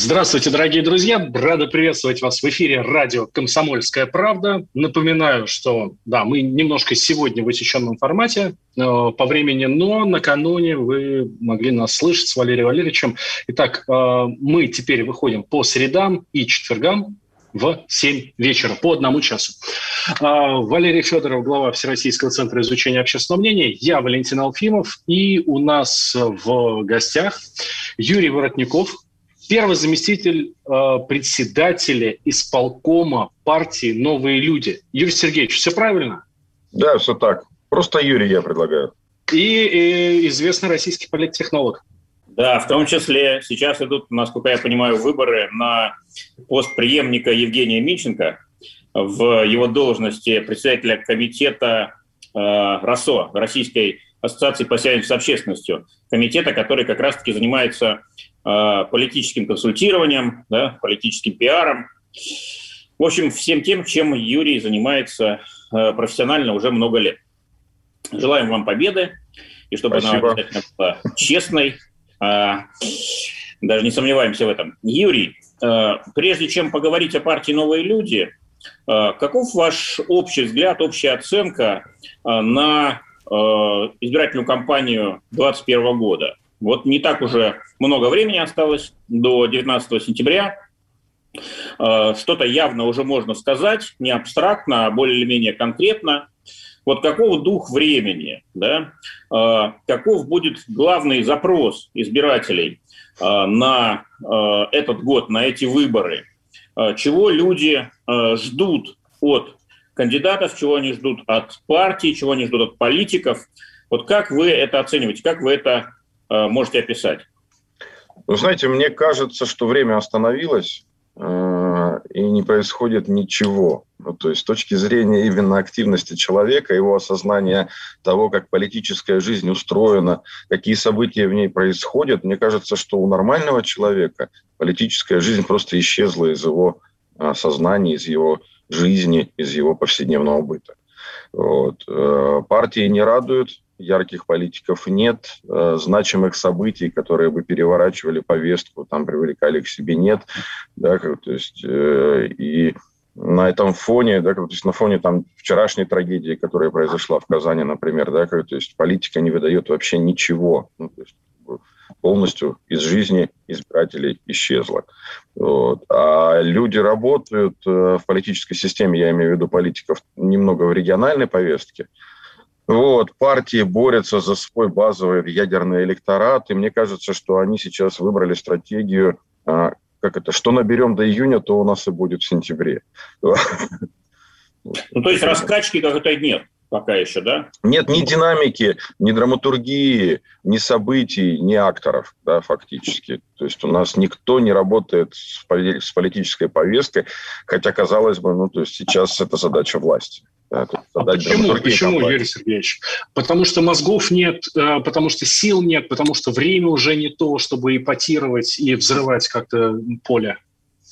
Здравствуйте, дорогие друзья! Рада приветствовать вас в эфире радио «Комсомольская правда». Напоминаю, что да, мы немножко сегодня в усеченном формате э, по времени, но накануне вы могли нас слышать с Валерием Валерьевичем. Итак, э, мы теперь выходим по средам и четвергам в 7 вечера по одному часу. А, Валерий Федоров, глава Всероссийского центра изучения общественного мнения, я Валентин Алфимов, и у нас в гостях Юрий Воротников, первый заместитель э, председателя исполкома партии «Новые люди». Юрий Сергеевич, все правильно? Да, все так. Просто Юрий я предлагаю. И, и известный российский политтехнолог. Да, в том числе сейчас идут, насколько я понимаю, выборы на пост преемника Евгения Миченко в его должности председателя комитета э, РАСО, Российской ассоциации по связям с общественностью, комитета, который как раз-таки занимается э, политическим консультированием, да, политическим пиаром. В общем, всем тем, чем Юрий занимается э, профессионально уже много лет. Желаем вам победы, и чтобы Спасибо. она обязательно была честной, а, даже не сомневаемся в этом. Юрий, а, прежде чем поговорить о партии «Новые люди», каков ваш общий взгляд, общая оценка на избирательную кампанию 2021 года? Вот не так уже много времени осталось до 19 сентября. Что-то явно уже можно сказать, не абстрактно, а более или менее конкретно. Вот какого дух времени, да, э, каков будет главный запрос избирателей э, на э, этот год, на эти выборы, э, чего люди э, ждут от кандидатов, чего они ждут от партии, чего они ждут от политиков. Вот как вы это оцениваете, как вы это э, можете описать? Вы знаете, мне кажется, что время остановилось, э, и не происходит ничего. Ну, то есть с точки зрения именно активности человека, его осознания того, как политическая жизнь устроена, какие события в ней происходят, мне кажется, что у нормального человека политическая жизнь просто исчезла из его а, сознания, из его жизни, из его повседневного быта. Вот. Э, партии не радуют, ярких политиков нет, э, значимых событий, которые бы переворачивали повестку, там привлекали к себе нет, да, то есть э, и на этом фоне, да, то есть на фоне там вчерашней трагедии, которая произошла в Казани, например, да, то есть политика не выдает вообще ничего, ну, то есть полностью из жизни избирателей исчезла. Вот. А люди работают э, в политической системе, я имею в виду политиков, немного в региональной повестке. Вот, партии борются за свой базовый ядерный электорат, и мне кажется, что они сейчас выбрали стратегию а, как это, что наберем до июня, то у нас и будет в сентябре. Ну, то есть раскачки как-то нет пока еще, да? Нет ни динамики, ни драматургии, ни событий, ни акторов, да, фактически. То есть у нас никто не работает с политической повесткой, хотя, казалось бы, ну, то есть сейчас это задача власти. Да, а почему, почему Юрий Сергеевич? Потому что мозгов нет, э, потому что сил нет, потому что время уже не то, чтобы ипотировать и взрывать как-то поле.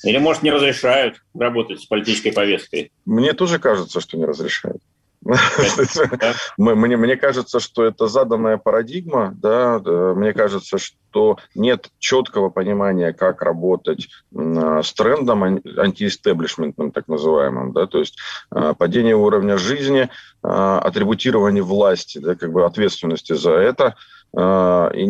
Или, может, не разрешают работать с политической повесткой? Мне тоже кажется, что не разрешают. Мне, кажется, что это заданная парадигма, да, мне кажется, что нет четкого понимания, как работать с трендом антиэстеблишментным, так называемым, да, то есть а, падение уровня жизни, а, атрибутирование власти, да, как бы ответственности за это, а, и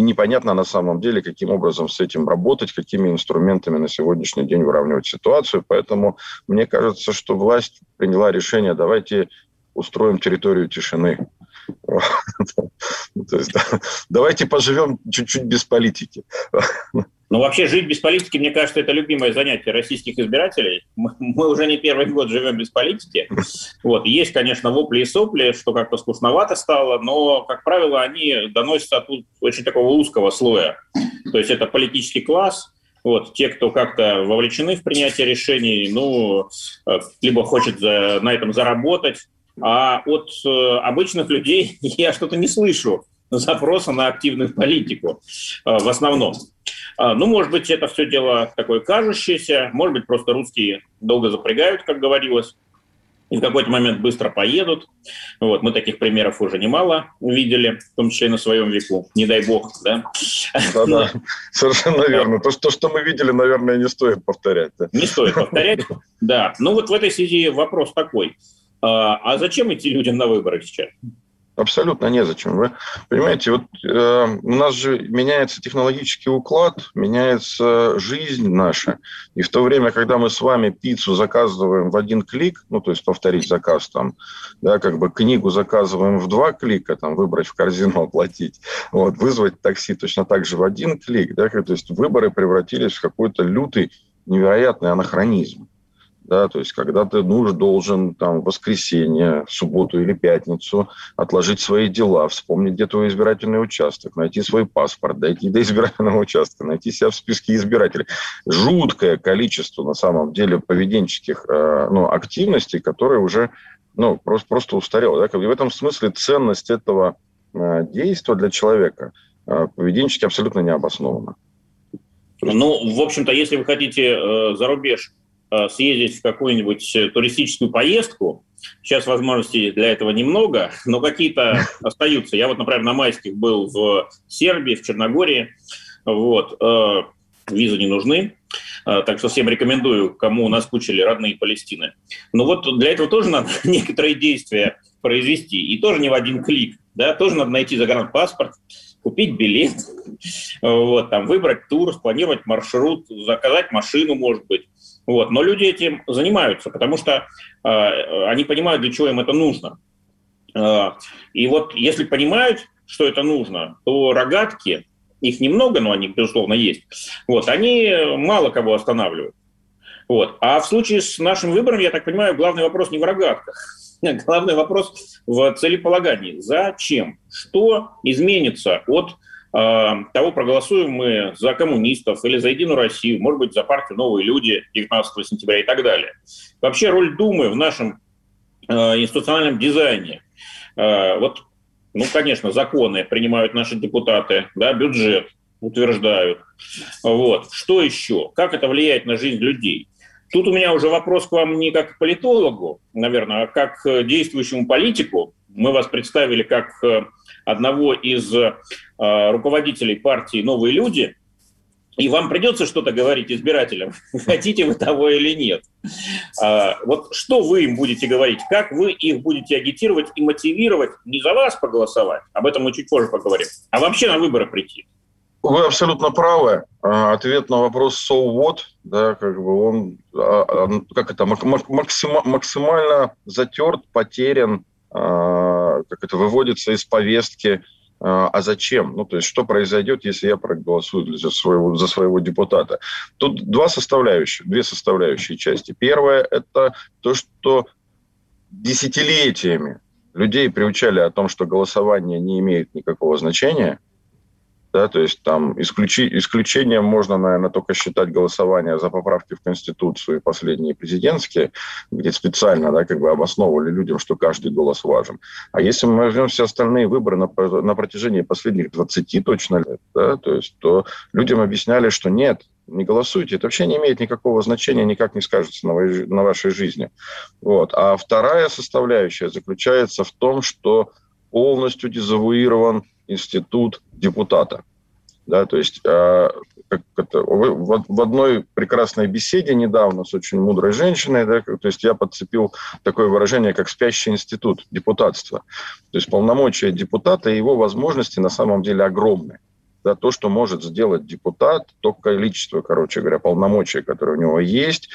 непонятно на самом деле, каким образом с этим работать, какими инструментами на сегодняшний день выравнивать ситуацию. Поэтому мне кажется, что власть приняла решение, давайте устроим территорию тишины. То есть, давайте поживем чуть-чуть без политики. Ну, вообще, жить без политики, мне кажется, это любимое занятие российских избирателей. Мы, мы уже не первый год живем без политики. Вот. Есть, конечно, вопли и сопли, что как-то скучновато стало, но, как правило, они доносятся от очень такого узкого слоя. То есть это политический класс, Вот, те, кто как-то вовлечены в принятие решений, ну, э, либо хочет на этом заработать, а от э, обычных людей я что-то не слышу запроса на активную политику э, в основном. Э, ну, может быть, это все дело такое кажущееся, может быть, просто русские долго запрягают, как говорилось и в какой-то момент быстро поедут. Вот, мы таких примеров уже немало видели, в том числе и на своем веку. Не дай бог, да? Да-да, совершенно верно. То, что, что мы видели, наверное, не стоит повторять. Да? Не стоит повторять, да. Ну вот в этой связи вопрос такой. А, а зачем идти людям на выборы сейчас? Абсолютно незачем. Вы понимаете, вот э, у нас же меняется технологический уклад, меняется жизнь наша. И в то время, когда мы с вами пиццу заказываем в один клик, ну, то есть повторить заказ там, да, как бы книгу заказываем в два клика, там, выбрать в корзину, оплатить, вот, вызвать такси точно так же в один клик, да, то есть выборы превратились в какой-то лютый, невероятный анахронизм да, то есть когда ты нужен, должен там в воскресенье, в субботу или пятницу отложить свои дела, вспомнить, где твой избирательный участок, найти свой паспорт, дойти до избирательного участка, найти себя в списке избирателей. Жуткое количество, на самом деле, поведенческих э, ну, активностей, которые уже ну, просто, просто устарело. Да? И в этом смысле ценность этого э, действия для человека э, поведенчески абсолютно не обоснована. Ну, в общем-то, если вы хотите э, за рубеж съездить в какую-нибудь э, туристическую поездку. Сейчас возможностей для этого немного, но какие-то остаются. Я вот, например, на майских был в Сербии, в Черногории. Вот. Э, визы не нужны. Так что всем рекомендую, кому наскучили родные Палестины. Но вот для этого тоже надо некоторые действия произвести. И тоже не в один клик. Да? Тоже надо найти загранпаспорт, купить билет, вот, там, выбрать тур, спланировать маршрут, заказать машину, может быть. Вот. Но люди этим занимаются, потому что э, они понимают, для чего им это нужно. Э, и вот если понимают, что это нужно, то рогатки, их немного, но они, безусловно, есть, вот, они мало кого останавливают. Вот. А в случае с нашим выбором, я так понимаю, главный вопрос не в рогатках. Главный вопрос в целеполагании. Зачем? Что изменится от того, проголосуем мы за коммунистов или за Единую Россию, может быть, за партию «Новые люди» 19 сентября и так далее. Вообще роль Думы в нашем а, институциональном дизайне. А, вот, ну, конечно, законы принимают наши депутаты, да, бюджет утверждают. Вот. Что еще? Как это влияет на жизнь людей? Тут у меня уже вопрос к вам не как к политологу, наверное, а как к действующему политику. Мы вас представили как одного из э, руководителей партии «Новые люди», и вам придется что-то говорить избирателям, хотите вы того или нет. А, вот что вы им будете говорить, как вы их будете агитировать и мотивировать не за вас проголосовать, об этом мы чуть позже поговорим, а вообще на выборы прийти. Вы абсолютно правы. А, ответ на вопрос «so what», да, как бы он а, как это, максимально затерт, потерян, как это выводится из повестки, а, а зачем? Ну, то есть, что произойдет, если я проголосую за своего, за своего депутата? Тут два составляющих, две составляющие части. Первое – это то, что десятилетиями людей приучали о том, что голосование не имеет никакого значения – да, то есть там исключи, исключением можно, наверное, только считать голосование за поправки в Конституцию и последние президентские, где специально, да, как бы обосновывали людям, что каждый голос важен. А если мы возьмем все остальные выборы на, на протяжении последних 20 точно лет, да, то есть, то людям объясняли, что нет, не голосуйте, это вообще не имеет никакого значения, никак не скажется на, на вашей жизни. Вот. А вторая составляющая заключается в том, что полностью дезавуирован институт депутата. Да, то есть э, как в, в одной прекрасной беседе недавно с очень мудрой женщиной, да, то есть я подцепил такое выражение, как спящий институт депутатства. То есть полномочия депутата и его возможности на самом деле огромны. Да, то, что может сделать депутат, то количество, короче говоря, полномочий, которые у него есть,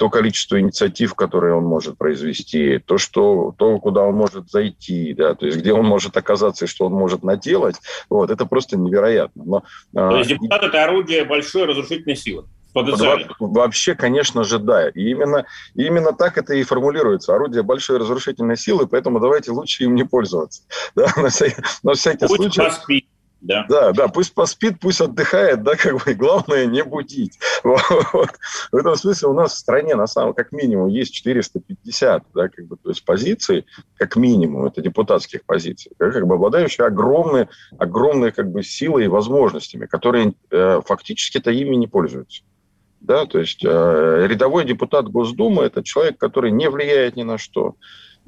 то количество инициатив, которые он может произвести, то, что, то куда он может зайти, да, то есть где он может оказаться и что он может наделать, вот, это просто невероятно. Но, а, то есть депутат – это орудие большой разрушительной силы? Вообще, конечно же, да. И именно, именно так это и формулируется. Орудие большой разрушительной силы, поэтому давайте лучше им не пользоваться. Да? На, всякий, на всякий случай. Да, да, да, пусть поспит, пусть отдыхает, да, как бы, главное не будить. Вот. В этом смысле у нас в стране, на самом, как минимум, есть 450, да, как бы, то есть позиций, как минимум, это депутатских позиций, как бы обладающие огромной, огромной, как бы, силой и возможностями, которые э, фактически-то ими не пользуются. Да, то есть э, рядовой депутат Госдумы – это человек, который не влияет ни на что,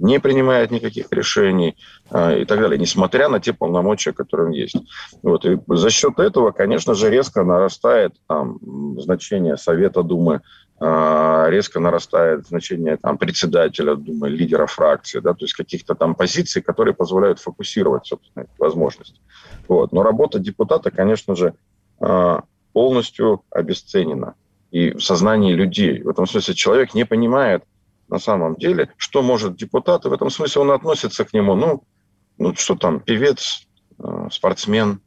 не принимает никаких решений э, и так далее, несмотря на те полномочия, которые он есть. Вот. И за счет этого, конечно же, резко нарастает там, значение Совета Думы, э, резко нарастает значение там, председателя Думы, лидера фракции, да, то есть каких-то там позиций, которые позволяют фокусировать, собственно, возможности. Вот. Но работа депутата, конечно же, э, полностью обесценена и в сознании людей. В этом смысле человек не понимает, на самом деле, что может депутат, и в этом смысле он относится к нему, ну, ну что там, певец, э, спортсмен,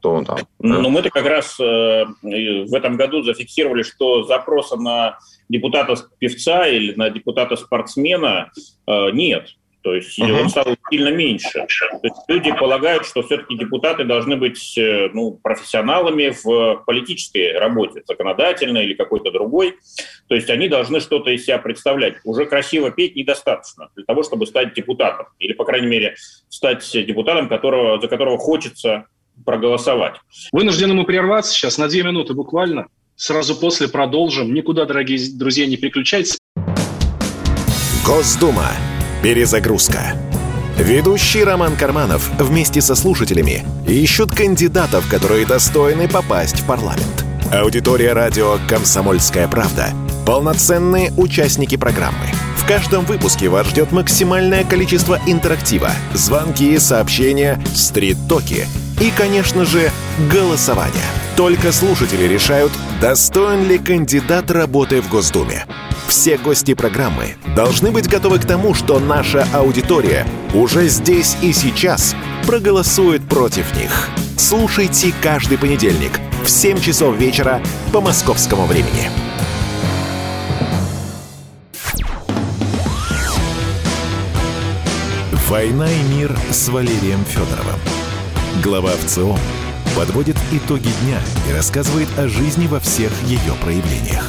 то он там. Ну, мы-то как раз э, в этом году зафиксировали, что запроса на депутата-певца или на депутата-спортсмена э, нет. То есть uh-huh. он стал сильно меньше. То есть люди полагают, что все-таки депутаты должны быть э, ну, профессионалами в политической работе, законодательной или какой-то другой. То есть они должны что-то из себя представлять. Уже красиво петь недостаточно для того, чтобы стать депутатом. Или, по крайней мере, стать депутатом, которого, за которого хочется проголосовать. Вынуждены мы прерваться сейчас на две минуты буквально. Сразу после продолжим. Никуда, дорогие друзья, не переключайтесь. Госдума Перезагрузка. Ведущий Роман Карманов вместе со слушателями ищут кандидатов, которые достойны попасть в парламент. Аудитория радио «Комсомольская правда» — полноценные участники программы. В каждом выпуске вас ждет максимальное количество интерактива, звонки, сообщения, стрит-токи и, конечно же, голосование. Только слушатели решают, достоин ли кандидат работы в Госдуме. Все гости программы должны быть готовы к тому, что наша аудитория уже здесь и сейчас проголосует против них. Слушайте каждый понедельник в 7 часов вечера по московскому времени. «Война и мир» с Валерием Федоровым. Глава ВЦО подводит итоги дня и рассказывает о жизни во всех ее проявлениях.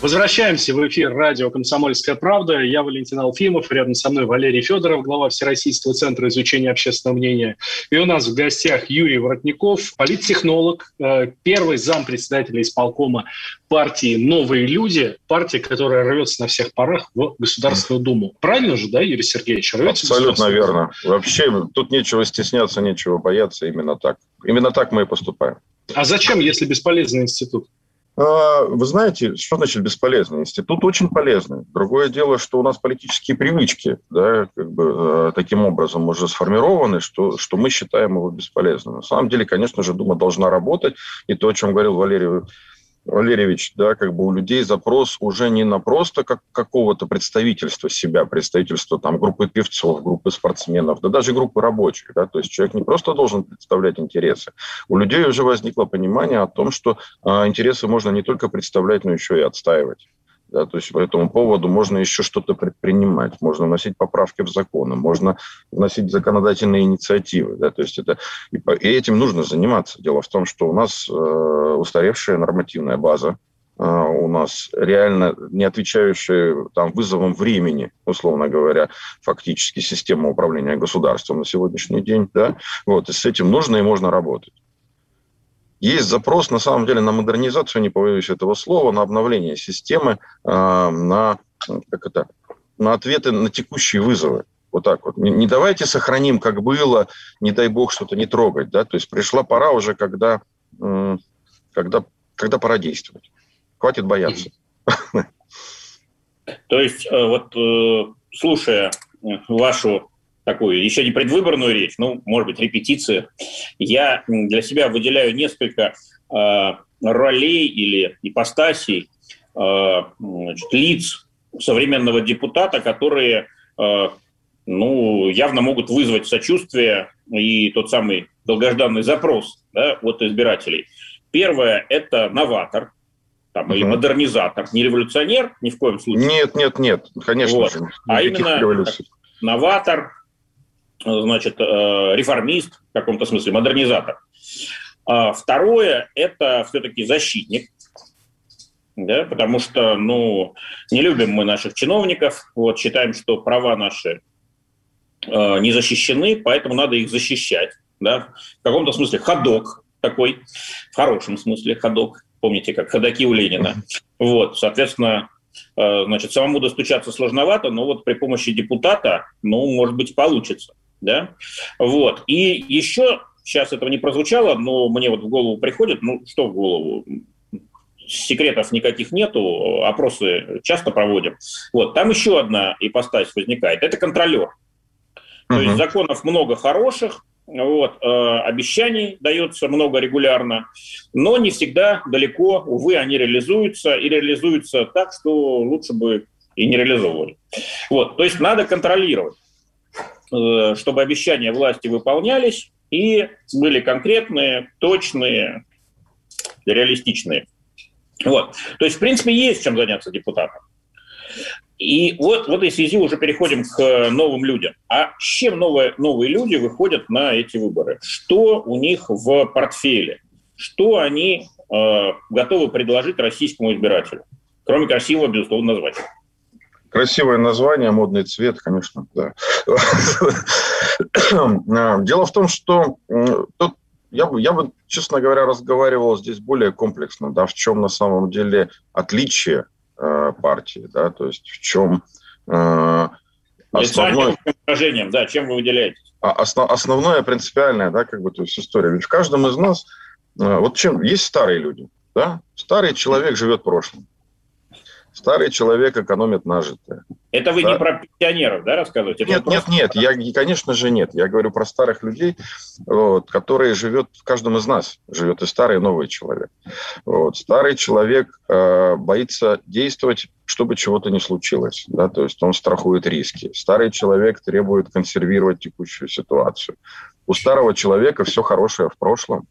Возвращаемся в эфир радио «Комсомольская правда». Я Валентин Алфимов, рядом со мной Валерий Федоров, глава Всероссийского центра изучения общественного мнения. И у нас в гостях Юрий Воротников, политтехнолог, э, первый зам председателя исполкома партии «Новые люди», партия, которая рвется на всех парах в Государственную Думу. Правильно же, да, Юрий Сергеевич? Рвется Абсолютно верно. Вообще тут нечего стесняться, нечего бояться. Именно так. Именно так мы и поступаем. А зачем, если бесполезный институт? А, вы знаете, что значит бесполезный институт? Очень полезный. Другое дело, что у нас политические привычки да, как бы, э, таким образом уже сформированы, что, что мы считаем его бесполезным. На самом деле, конечно же, Дума должна работать. И то, о чем говорил Валерий Валерьевич, да, как бы у людей запрос уже не на просто как какого-то представительства себя, представительства там группы певцов, группы спортсменов, да даже группы рабочих, да, то есть человек не просто должен представлять интересы. У людей уже возникло понимание о том, что а, интересы можно не только представлять, но еще и отстаивать. Да, то есть по этому поводу можно еще что-то предпринимать, можно вносить поправки в законы, можно вносить законодательные инициативы. Да, то есть это, и, и этим нужно заниматься. Дело в том, что у нас э, устаревшая нормативная база, э, у нас реально не отвечающая там, вызовам времени, условно говоря, фактически система управления государством на сегодняшний день. Да, вот, и с этим нужно и можно работать. Есть запрос, на самом деле, на модернизацию, не побоюсь этого слова, на обновление системы, а, на, как это, на ответы на текущие вызовы. Вот так вот. Не, не давайте сохраним, как было, не дай бог что-то не трогать. Да? То есть пришла пора уже, когда, когда, когда пора действовать. Хватит бояться. То есть, э, вот э, слушая вашу такую, еще не предвыборную речь, ну, может быть, репетицию, я для себя выделяю несколько э, ролей или ипостасей, э, значит, лиц современного депутата, которые э, ну, явно могут вызвать сочувствие и тот самый долгожданный запрос да, от избирателей. Первое – это новатор, там, угу. или модернизатор, не революционер ни в коем случае. Нет, нет, нет, конечно вот. же. А именно новатор, значит, реформист, в каком-то смысле, модернизатор. А второе – это все-таки защитник, да, потому что, ну, не любим мы наших чиновников, вот, считаем, что права наши э, не защищены, поэтому надо их защищать, да, в каком-то смысле ходок такой, в хорошем смысле ходок, помните, как ходаки у Ленина, вот, соответственно, э, значит, самому достучаться сложновато, но вот при помощи депутата, ну, может быть, получится, да, вот, и еще сейчас этого не прозвучало, но мне вот в голову приходит, ну, что в голову, секретов никаких нету, опросы часто проводим. Вот, там еще одна ипостась возникает. Это контролер. То uh-huh. есть законов много хороших, вот, э, обещаний дается много регулярно, но не всегда далеко, увы, они реализуются, и реализуются так, что лучше бы и не реализовывали. Вот, то есть надо контролировать, чтобы обещания власти выполнялись и были конкретные, точные, реалистичные. Вот. То есть, в принципе, есть чем заняться депутатам. И вот в этой связи уже переходим к новым людям. А с чем новые, новые люди выходят на эти выборы? Что у них в портфеле? Что они э, готовы предложить российскому избирателю? Кроме красивого, безусловно, названия. Красивое название, модный цвет, конечно, да. Дело в том, что тут я бы, я бы, честно говоря, разговаривал здесь более комплексно, да, в чем на самом деле отличие э, партии, да, то есть в чем э, основное... выражением, да, чем вы выделяетесь? А, основ, основное принципиальное, да, как бы, то есть история. Ведь в каждом из нас, э, вот чем, есть старые люди, да, старый человек живет прошлым. Старый человек экономит нажитое. Это вы да? не про пенсионеров, да, рассказываете? Нет, нет, нет, я, конечно же, нет. Я говорю про старых людей, вот, которые живет в каждом из нас. Живет и старый, и новый человек. Вот. Старый человек э, боится действовать, чтобы чего-то не случилось. Да? То есть он страхует риски. Старый человек требует консервировать текущую ситуацию. У старого человека все хорошее в прошлом,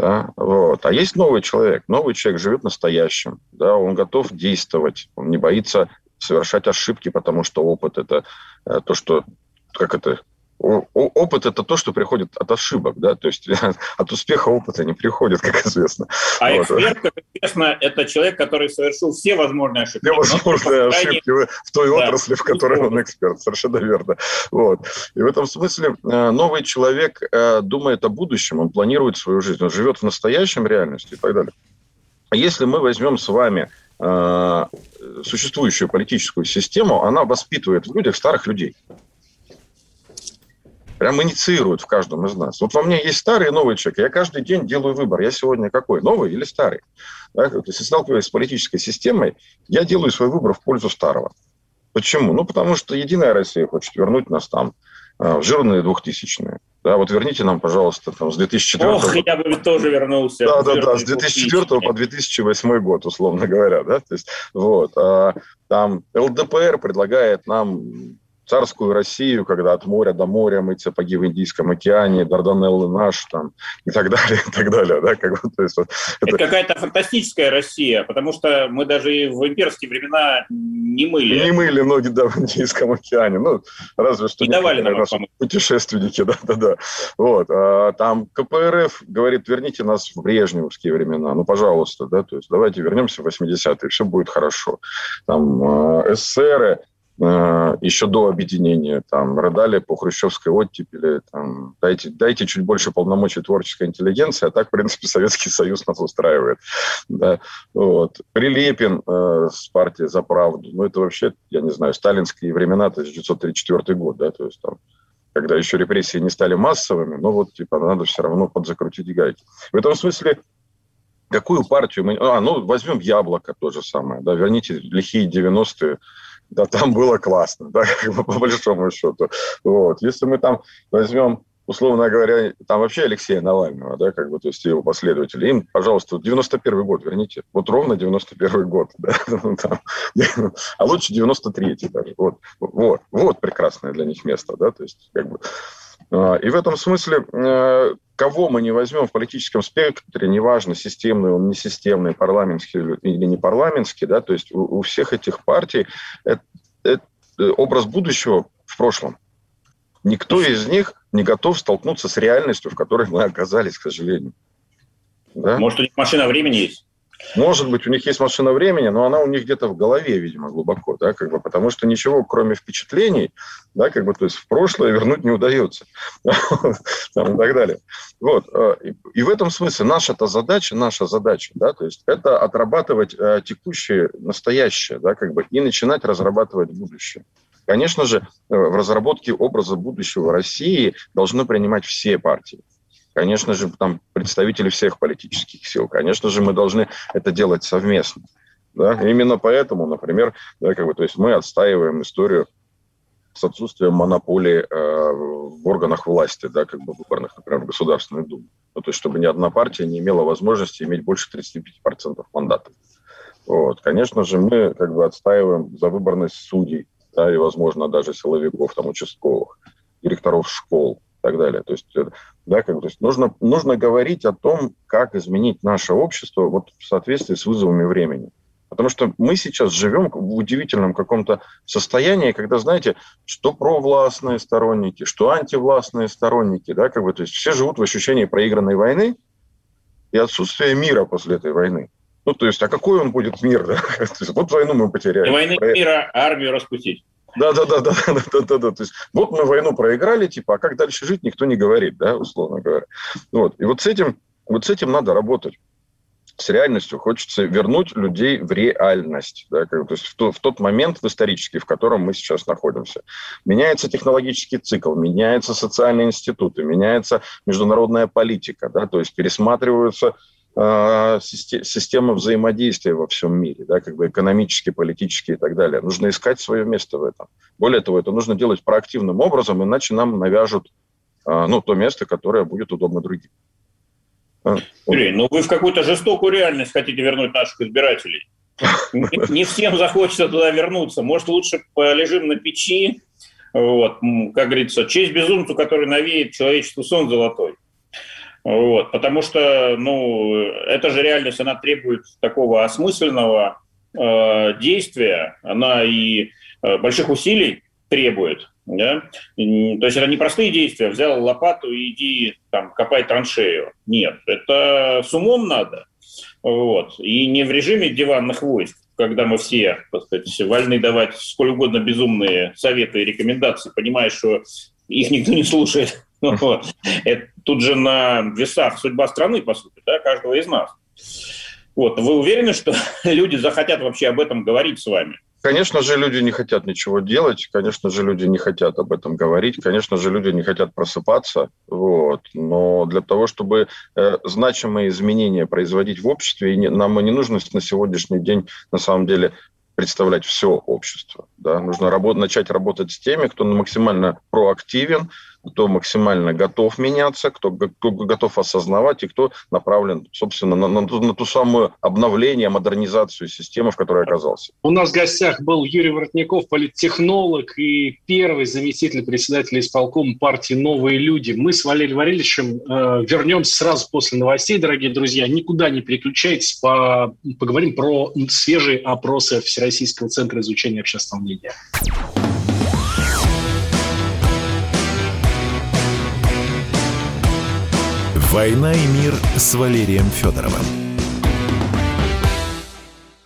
да, вот. А есть новый человек. Новый человек живет настоящим. Да, он готов действовать. Он не боится совершать ошибки, потому что опыт – это э, то, что как это опыт это то, что приходит от ошибок, да, то есть от успеха опыта не приходит, как известно. А вот. эксперт, как известно, это человек, который совершил все возможные ошибки. Все возможные ошибки в той да, отрасли, в которой он эксперт, совершенно верно. Вот. И в этом смысле э, новый человек э, думает о будущем, он планирует свою жизнь, он живет в настоящем реальности и так далее. Если мы возьмем с вами э, существующую политическую систему, она воспитывает в людях старых людей прям инициируют в каждом из нас. Вот во мне есть старый и новый человек. Я каждый день делаю выбор. Я сегодня какой? Новый или старый? Да, если сталкиваясь с политической системой, я делаю свой выбор в пользу старого. Почему? Ну, потому что Единая Россия хочет вернуть нас там а, в жирные двухтысячные. Да, вот верните нам, пожалуйста, там, с 2004 Ох, я бы тоже вернулся. Да, да, да, с 2004 по 2008 год, условно говоря, да, то есть, вот, а, там ЛДПР предлагает нам царскую Россию, когда от моря до моря мы сапоги в Индийском океане, Дарданеллы наш там и так далее, и так далее. Да? Как то есть, это, это какая-то фантастическая Россия, потому что мы даже и в имперские времена не мыли. Не мыли ноги да, в Индийском океане. Ну, разве что не давали нам наши путешественники, да, да, да. Вот. А, там КПРФ говорит, верните нас в брежневские времена, ну, пожалуйста, да, то есть давайте вернемся в 80-е, все будет хорошо. Там э, эсеры еще до объединения, там, рыдали по хрущевской оттепели, там, дайте, дайте чуть больше полномочий творческой интеллигенции, а так, в принципе, Советский Союз нас устраивает. Да. Вот. Прилепин э, с партией «За правду», ну, это вообще, я не знаю, сталинские времена, 1934 год, да, то есть там когда еще репрессии не стали массовыми, но вот, типа, надо все равно подзакрутить гайки. В этом смысле какую партию мы... А, ну, возьмем «Яблоко» то же самое, да, верните лихие 90-е, да, там было классно, да, как бы по большому счету. Вот. Если мы там возьмем условно говоря, там вообще Алексея Навального, да, как бы, то есть его последователи, им, пожалуйста, 91 год верните, вот ровно 91 год, да, ну, там, а лучше 93 даже, вот, вот, вот прекрасное для них место, да, то есть, как бы, и в этом смысле, э, кого мы не возьмем в политическом спектре, неважно, системный он, не системный, парламентский или не парламентский, да, то есть у, у всех этих партий это, это образ будущего в прошлом. Никто из них не готов столкнуться с реальностью, в которой мы оказались, к сожалению. Да? Может, у них машина времени есть? Может быть, у них есть машина времени, но она у них где-то в голове, видимо, глубоко, да, как бы, потому что ничего, кроме впечатлений, да, как бы, то есть в прошлое вернуть не удается, там, и так далее. Вот, э, и в этом смысле наша-то задача, наша задача, да, то есть это отрабатывать э, текущее, настоящее, да, как бы, и начинать разрабатывать будущее. Конечно же, э, в разработке образа будущего России должны принимать все партии. Конечно же, там представители всех политических сил. Конечно же, мы должны это делать совместно. Да? Именно поэтому, например, да, как бы, то есть мы отстаиваем историю с отсутствием монополии э, в органах власти, да, как бы выборных, например, в Государственной Думе. Ну, то есть, чтобы ни одна партия не имела возможности иметь больше 35% мандатов. Вот. Конечно же, мы как бы отстаиваем за выборность судей, да, и, возможно, даже силовиков, там, участковых, директоров школ и так далее. То есть, э, да, как, то есть нужно, нужно говорить о том, как изменить наше общество вот в соответствии с вызовами времени. Потому что мы сейчас живем в удивительном каком-то состоянии, когда, знаете, что провластные сторонники, что антивластные сторонники, да, как бы, то есть все живут в ощущении проигранной войны и отсутствия мира после этой войны. Ну, то есть, а какой он будет мир? Да? вот войну мы потеряли. И войны мира, армию распустить. Да, да, да, да, да, да, да. То есть вот мы войну проиграли, типа, а как дальше жить, никто не говорит, да, условно говоря. Вот. И вот с этим, вот с этим надо работать с реальностью хочется вернуть людей в реальность, да, как, то есть в, то, в тот момент в исторический, в котором мы сейчас находимся. Меняется технологический цикл, меняются социальные институты, меняется международная политика, да, то есть пересматриваются а, системы взаимодействия во всем мире, да, как бы экономические, политические и так далее. Нужно искать свое место в этом. Более того, это нужно делать проактивным образом, иначе нам навяжут а, ну, то место, которое будет удобно другим. А, Юрий, ну вы в какую-то жестокую реальность хотите вернуть наших избирателей. Не всем захочется туда вернуться. Может, лучше полежим на печи, вот, как говорится, честь безумцу, который навеет человечеству сон золотой. Вот, потому что, ну, эта же реальность, она требует такого осмысленного э, действия, она и э, больших усилий требует. Да? То есть это не простые действия, взял лопату и иди там, копай траншею. Нет, это с умом надо. Вот. И не в режиме диванных войск, когда мы все, так сказать, вольны давать сколь угодно безумные советы и рекомендации, понимая, что их никто не слушает. Это тут же на весах судьба страны, по сути, да, каждого из нас. Вот. Вы уверены, что люди захотят вообще об этом говорить с вами? Конечно же, люди не хотят ничего делать, конечно же, люди не хотят об этом говорить, конечно же, люди не хотят просыпаться, вот. но для того, чтобы э, значимые изменения производить в обществе, не, нам и не нужно на сегодняшний день, на самом деле, представлять все общество. Да? Нужно работ- начать работать с теми, кто максимально проактивен, кто максимально готов меняться, кто, кто готов осознавать и кто направлен, собственно, на, на, на ту самую обновление, модернизацию системы, в которой оказался. У нас в гостях был Юрий Воротников, политтехнолог и первый заместитель председателя исполкома партии «Новые люди». Мы с Валерием Валерьевичем э, вернемся сразу после новостей, дорогие друзья. Никуда не переключайтесь, по, поговорим про свежие опросы Всероссийского центра изучения общественного мнения. «Война и мир» с Валерием Федоровым.